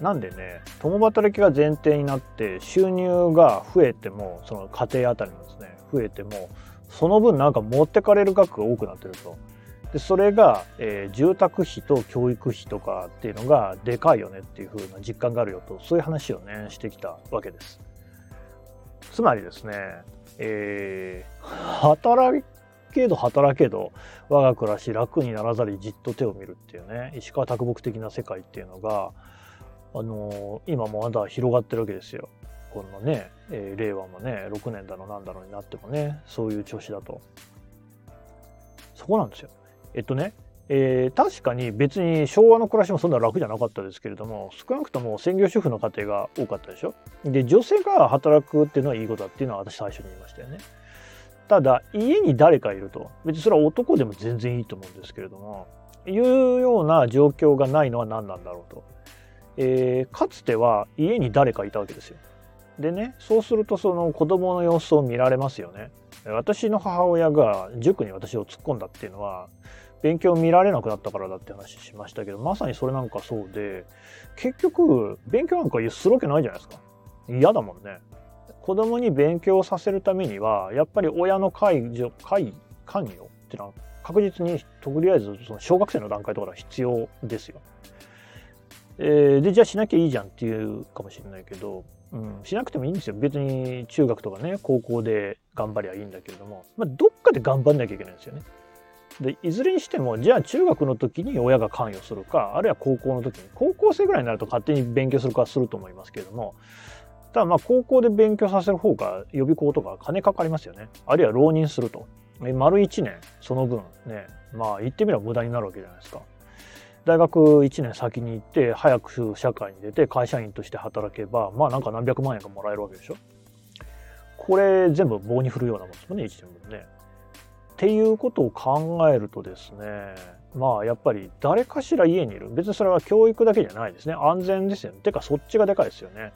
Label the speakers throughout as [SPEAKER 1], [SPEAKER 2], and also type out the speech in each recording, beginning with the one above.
[SPEAKER 1] なんでね共働きが前提になって収入が増えてもその家庭あたりのですね増えてもその分なんか持ってかれる額が多くなってると。でそれが、えー、住宅費と教育費とかっていうのがでかいよねっていう風な実感があるよとそういう話をねしてきたわけです。つまりですね、えー、働けど働けど我が暮らし楽にならざりじっと手を見るっていうね石川啄木的な世界っていうのがあのー、今もまだ広がってるわけですよ。このね、えー、令和もね6年だのなんだろうになってもねそういう調子だと。そこなんですよ。えっとね、えー、確かに別に昭和の暮らしもそんな楽じゃなかったですけれども少なくとも専業主婦の家庭が多かったでしょで女性が働くっていうのはいいことだっていうのは私最初に言いましたよねただ家に誰かいると別にそれは男でも全然いいと思うんですけれどもいうような状況がないのは何なんだろうと、えー、かつては家に誰かいたわけですよ。でねそうするとその子供の様子を見られますよね。私の母親が塾に私を突っ込んだっていうのは勉強見られなくなったからだって話しましたけどまさにそれなんかそうで結局勉強なんかするわけないじゃないですか。嫌だもんね。子供に勉強させるためにはやっぱり親の介助介関与っていうのは確実にとりあえずその小学生の段階とかでは必要ですよ。えー、でじゃあしなきゃいいじゃんっていうかもしれないけど、うん、しなくてもいいんですよ。別に中学とかね高校で頑張りゃいいんだけれども、まあ、どっかで頑張んなきゃいけないんですよね。でいずれにしてもじゃあ中学の時に親が関与するかあるいは高校の時に高校生ぐらいになると勝手に勉強するかすると思いますけれどもただまあ高校で勉強させる方が予備校とか金かかりますよね。あるいは浪人すると。丸1年その分ねまあ言ってみれば無駄になるわけじゃないですか。大学1年先に行って早く社会に出て会社員として働けばまあなんか何百万円がもらえるわけでしょ？これ全部棒に振るようなもんですもんね1年分ね。っていうことを考えるとですねまあやっぱり誰かしら家にいる。別にそれは教育だけじゃないですね。安全ですよね。てかそっちがでかいですよね。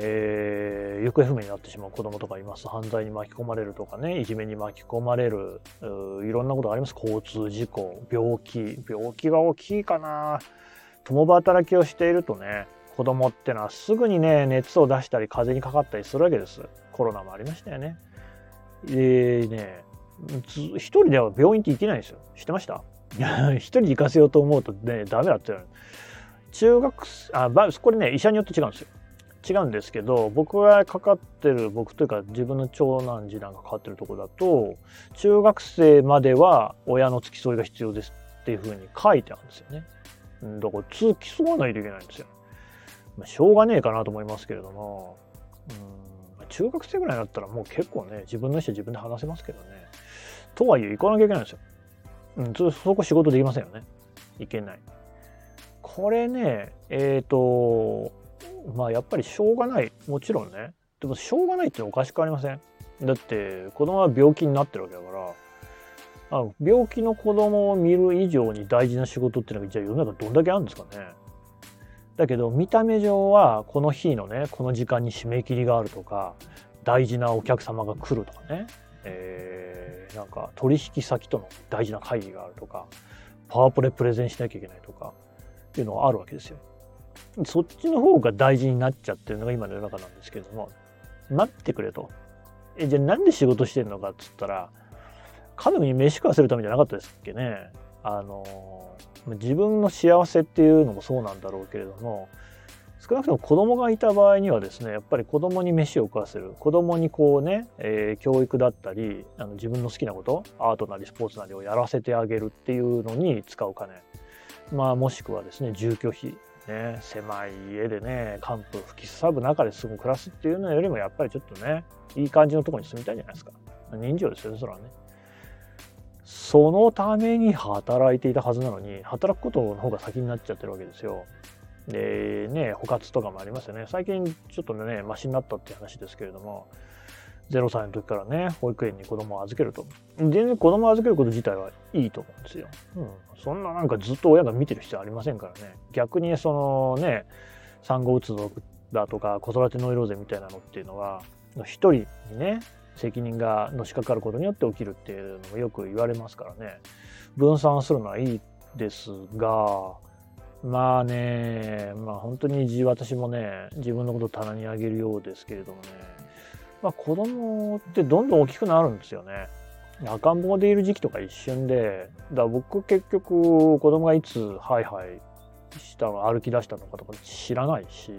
[SPEAKER 1] えー、行方不明になってしまう子供とかいます。犯罪に巻き込まれるとかねいじめに巻き込まれるいろんなことがあります。交通事故病気。病気が大きいかな。共働きをしているとね子供ってのはすぐにね熱を出したり風邪にかかったりするわけです。コロナもありましたよね。でね一人では病院って行けないんですよ。知ってました？一人で行かせようと思うとね、ダメだって中学あ、これね、医者によって違うんですよ。違うんですけど、僕がかかってる、僕というか自分の長男、次男がかかってるとこだと、中学生までは親の付き添いが必要ですっていうふうに書いてあるんですよね。だから付き添わないといけないんですよ。まあ、しょうがねえかなと思いますけれども、うん、中学生ぐらいだったらもう結構ね、自分の意思で自分で話せますけどね。とはいえ行かなきゃいけないんですよ。うん、そこ仕事できませんよね。いけない。これね、えっ、ー、と、まあやっぱりしょうがない。もちろんね。でもしょうがないっておかしくありません？だって子供は病気になってるわけだから、あ病気の子供を見る以上に大事な仕事っていうのがじゃあ世の中どんだけあるんですかね？だけど見た目上はこの日のねこの時間に締め切りがあるとか大事なお客様が来るとかねえー、なんか取引先との大事な会議があるとかパワーポレプレゼンしなきゃいけないとかっていうのがあるわけですよ。そっちの方が大事になっちゃってるのが今の世の中なんですけども待ってくれと。えじゃあなんで仕事してんのかっつったら家族に飯食わせるためじゃなかったですっけね。あの自分の幸せっていうのもそうなんだろうけれども少なくとも子供がいた場合にはですねやっぱり子供に飯を食わせる子供にこうね、えー、教育だったりあの自分の好きなことアートなりスポーツなりをやらせてあげるっていうのに使う金まあもしくはですね住居費ね狭い家でね寒風吹きすさぶ中で住む暮らすっていうのよりもやっぱりちょっとねいい感じのとこに住みたいじゃないですか。人情ですよねそれはね。そのために働いていたはずなのに働くことの方が先になっちゃってるわけですよ。でね、捕獲とかもありますよね。最近ちょっとね、マシになったっていう話ですけれども、0歳の時からね、保育園に子供を預けると。全然子供を預けること自体はいいと思うんですよ。うん。そんななんかずっと親が見てる必要ありませんからね。逆にそのね、産後うつだとか子育てノイローゼみたいなのっていうのは、一人にね、責任がのしかかることによって起きるっていうのもよく言われますからね。分散するのはいいですが、まあね、まあ本当に私もね、自分のことを棚にあげるようですけれどもね、まあ子供ってどんどん大きくなるんですよね。赤ん坊でいる時期とか一瞬で、だ僕結局子供がいつハイハイしたの、歩き出したのかとか知らないし、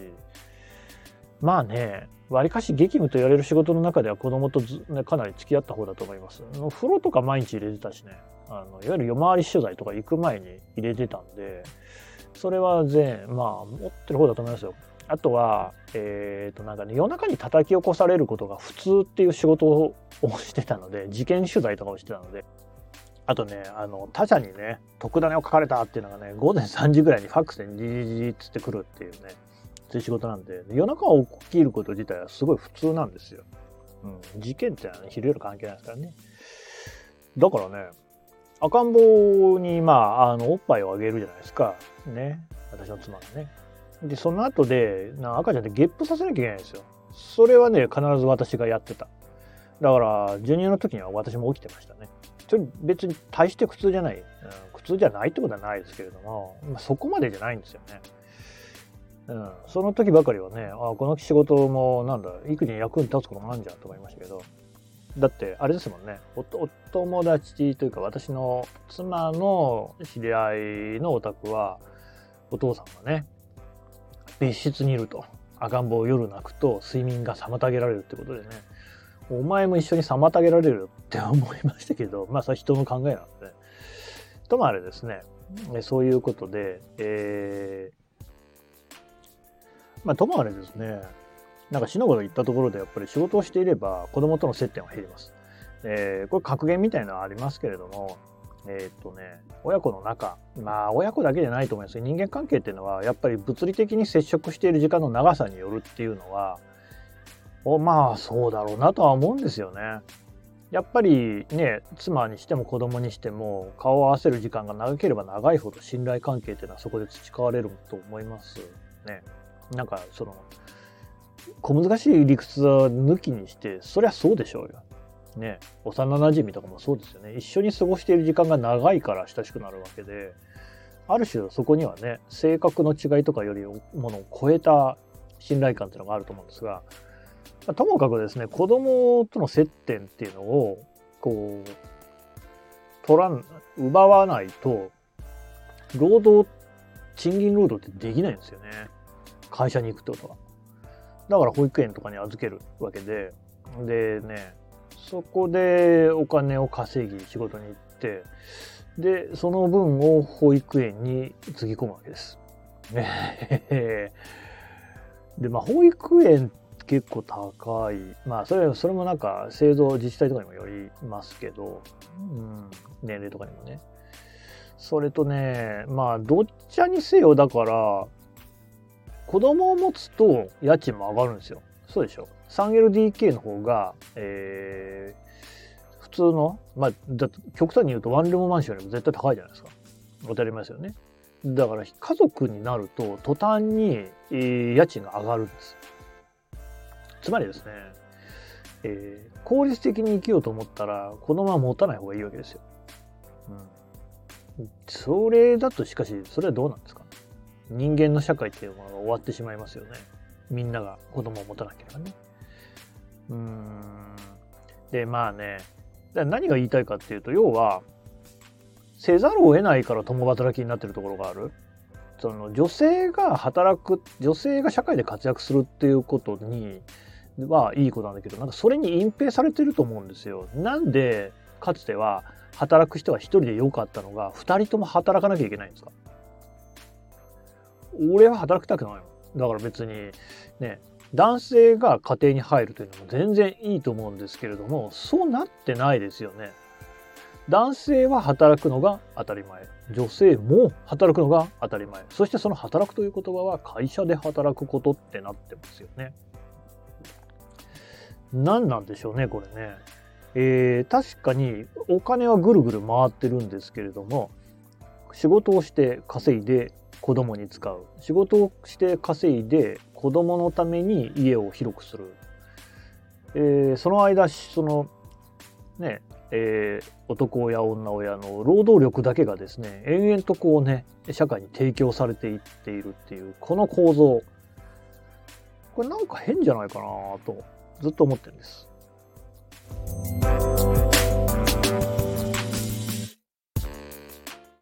[SPEAKER 1] まあね、わりかし激務と言われる仕事の中では子供とず、ね、かなり付き合った方だと思います。風呂とか毎日入れてたしね、あのいわゆる夜回り取材とか行く前に入れてたんで、それは全、まあ持ってる方だと思いますよ。あとは、えっ、ー、となんかね、夜中に叩き起こされることが普通っていう仕事をしてたので、事件取材とかをしてたので、あとね、あの、他社にね、特ダネを書かれたっていうのがね、午前3時ぐらいにファックスでじじじっつってくるっていうね、そういう仕事なんで、夜中起きること自体はすごい普通なんですよ。うん。事件ってのはね、昼夜関係ないですからね。だからね、赤ん坊に、まあ、あの、おっぱいをあげるじゃないですか。ね。私の妻がね。で、その後で、な赤ちゃんってゲップさせなきゃいけないんですよ。それはね、必ず私がやってた。だから、授乳の時には私も起きてましたね。それ別に大して苦痛じゃない、うん、苦痛じゃないってことはないですけれども、まあ、そこまでじゃないんですよね。うん、その時ばかりはね、あこの仕事もなんだ、育児に役に立つこともあるんじゃんと思いましたけど、だってあれですもんねおお友達というか私の妻の知り合いのお宅はお父さんがね別室にいると。赤ん坊を夜泣くと睡眠が妨げられるってことでね。お前も一緒に妨げられるって思いましたけどまあそれは人の考えなので。ともあれですね。そういうことで、えまあ、ともあれですね、なんか死のこと言ったところでやっぱり仕事をしていれば子供との接点は減ります。えー、これ格言みたいなのはありますけれども、えー、っとね、親子の仲、まあ親子だけじゃないと思います人間関係っていうのはやっぱり物理的に接触している時間の長さによるっていうのは、おまあそうだろうなとは思うんですよね。やっぱりね、妻にしても子供にしても顔を合わせる時間が長ければ長いほど信頼関係っていうのはそこで培われると思いますね。なんかその小難しい理屈は抜きにしてそりゃそうでしょうよ。ね幼なじみとかもそうですよね一緒に過ごしている時間が長いから親しくなるわけである種そこにはね性格の違いとかよりものを超えた信頼感っていうのがあると思うんですがともかくですね子供との接点っていうのをこう取らん奪わないと労働賃金労働ってできないんですよね。会社に行くってことは。だから保育園とかに預けるわけで、でね、そこでお金を稼ぎ仕事に行って、で、その分を保育園につぎ込むわけです。で、まあ保育園結構高い。まあそれ、それもなんか製造自治体とかにもよりますけど、うん、年齢とかにもね。それとね、まあどっちにせよだから、子供を持つと家賃も上がるんですよ。そうでしょ。3LDK の方が、えー、普通の、まあ、極端に言うとワンルームマンションよりも絶対高いじゃないですか。当たり前ですよね。だから家族になると途端に、えー、家賃が上がるんです。つまりですね、えー、効率的に生きようと思ったら子供は持たない方がいいわけですよ。うん。それだとしかし、それはどうなんですか人間の社会っていうものが終わってしまいますよね。みんなが子供を持たなければね。うん。で、まあね、何が言いたいかっていうと、要は、せざるを得ないから共働きになってるところがある。その女性が働く、女性が社会で活躍するっていうことにはいいことなんだけど、なんかそれに隠蔽されてると思うんですよ。なんで、かつては働く人は一人で良かったのが、二人とも働かなきゃいけないんですか？俺は働きたくないの。だから別にね、男性が家庭に入るというのも全然いいと思うんですけれども、そうなってないですよね。男性は働くのが当たり前。女性も働くのが当たり前。そしてその働くという言葉は会社で働くことってなってますよね。何なんでしょうね、これね。えー、確かにお金はぐるぐる回ってるんですけれども、仕事をして稼いで子供に使う。仕事をして稼いで子供のために家を広くする、えー、その間そのねえー、男親女親の労働力だけがですね延々とこうね社会に提供されていっているっていうこの構造。これなんか変じゃないかなとずっと思ってるんです。